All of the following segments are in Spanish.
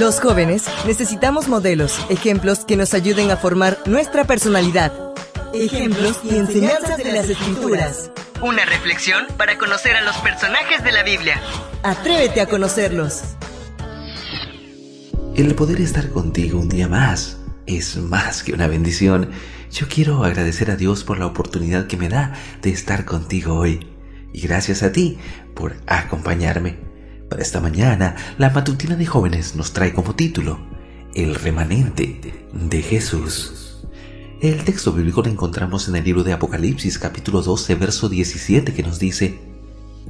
Los jóvenes necesitamos modelos, ejemplos que nos ayuden a formar nuestra personalidad. Ejemplos y enseñanzas de las escrituras. Una reflexión para conocer a los personajes de la Biblia. Atrévete a conocerlos. El poder estar contigo un día más es más que una bendición. Yo quiero agradecer a Dios por la oportunidad que me da de estar contigo hoy. Y gracias a ti por acompañarme. Para esta mañana, la matutina de jóvenes nos trae como título El remanente de Jesús. El texto bíblico lo encontramos en el libro de Apocalipsis capítulo 12 verso 17 que nos dice,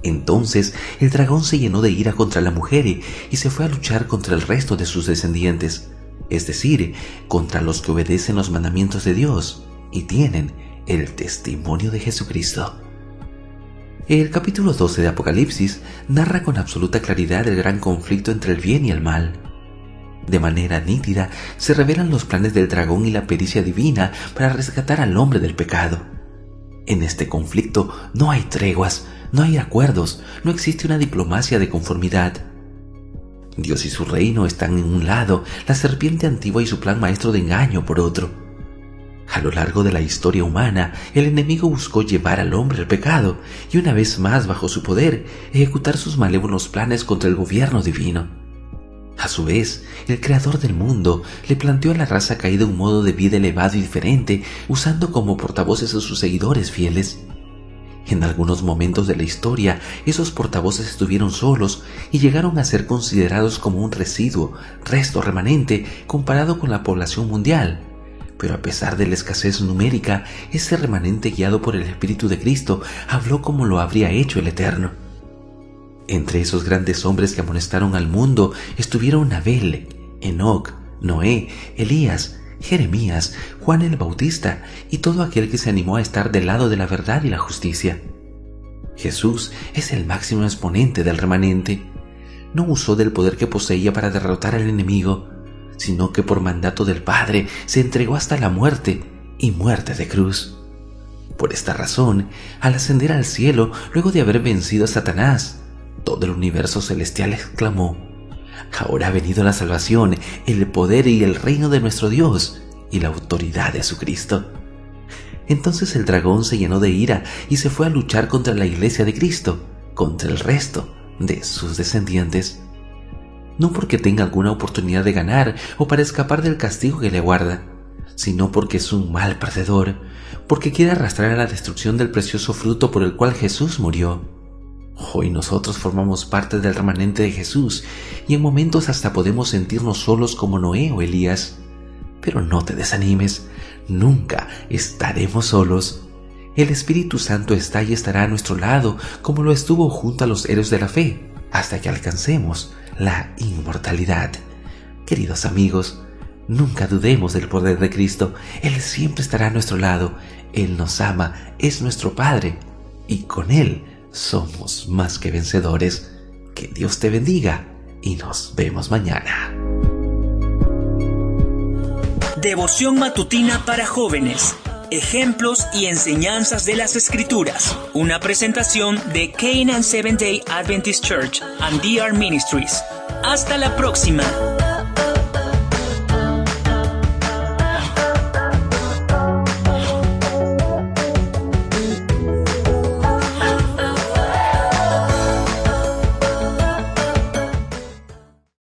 Entonces el dragón se llenó de ira contra la mujer y se fue a luchar contra el resto de sus descendientes es decir, contra los que obedecen los mandamientos de Dios y tienen el testimonio de Jesucristo. El capítulo 12 de Apocalipsis narra con absoluta claridad el gran conflicto entre el bien y el mal. De manera nítida se revelan los planes del dragón y la pericia divina para rescatar al hombre del pecado. En este conflicto no hay treguas, no hay acuerdos, no existe una diplomacia de conformidad. Dios y su reino están en un lado, la serpiente antigua y su plan maestro de engaño por otro. A lo largo de la historia humana, el enemigo buscó llevar al hombre al pecado y una vez más bajo su poder ejecutar sus malévolos planes contra el gobierno divino. A su vez, el creador del mundo le planteó a la raza caída un modo de vida elevado y diferente, usando como portavoces a sus seguidores fieles. En algunos momentos de la historia, esos portavoces estuvieron solos y llegaron a ser considerados como un residuo, resto remanente comparado con la población mundial. Pero a pesar de la escasez numérica, ese remanente guiado por el Espíritu de Cristo habló como lo habría hecho el Eterno. Entre esos grandes hombres que amonestaron al mundo estuvieron Abel, Enoch, Noé, Elías, Jeremías, Juan el Bautista y todo aquel que se animó a estar del lado de la verdad y la justicia. Jesús es el máximo exponente del remanente. No usó del poder que poseía para derrotar al enemigo, sino que por mandato del Padre se entregó hasta la muerte y muerte de cruz. Por esta razón, al ascender al cielo, luego de haber vencido a Satanás, todo el universo celestial exclamó, Ahora ha venido la salvación, el poder y el reino de nuestro Dios y la autoridad de su Cristo. Entonces el dragón se llenó de ira y se fue a luchar contra la iglesia de Cristo, contra el resto de sus descendientes. No porque tenga alguna oportunidad de ganar o para escapar del castigo que le aguarda, sino porque es un mal perdedor, porque quiere arrastrar a la destrucción del precioso fruto por el cual Jesús murió. Hoy nosotros formamos parte del remanente de Jesús y en momentos hasta podemos sentirnos solos como Noé o Elías. Pero no te desanimes, nunca estaremos solos. El Espíritu Santo está y estará a nuestro lado como lo estuvo junto a los héroes de la fe, hasta que alcancemos la inmortalidad. Queridos amigos, nunca dudemos del poder de Cristo. Él siempre estará a nuestro lado. Él nos ama, es nuestro Padre, y con Él somos más que vencedores. Que Dios te bendiga y nos vemos mañana. Devoción matutina para jóvenes. Ejemplos y enseñanzas de las Escrituras. Una presentación de Canaan Seventh Day Adventist Church and DR Ministries. Hasta la próxima.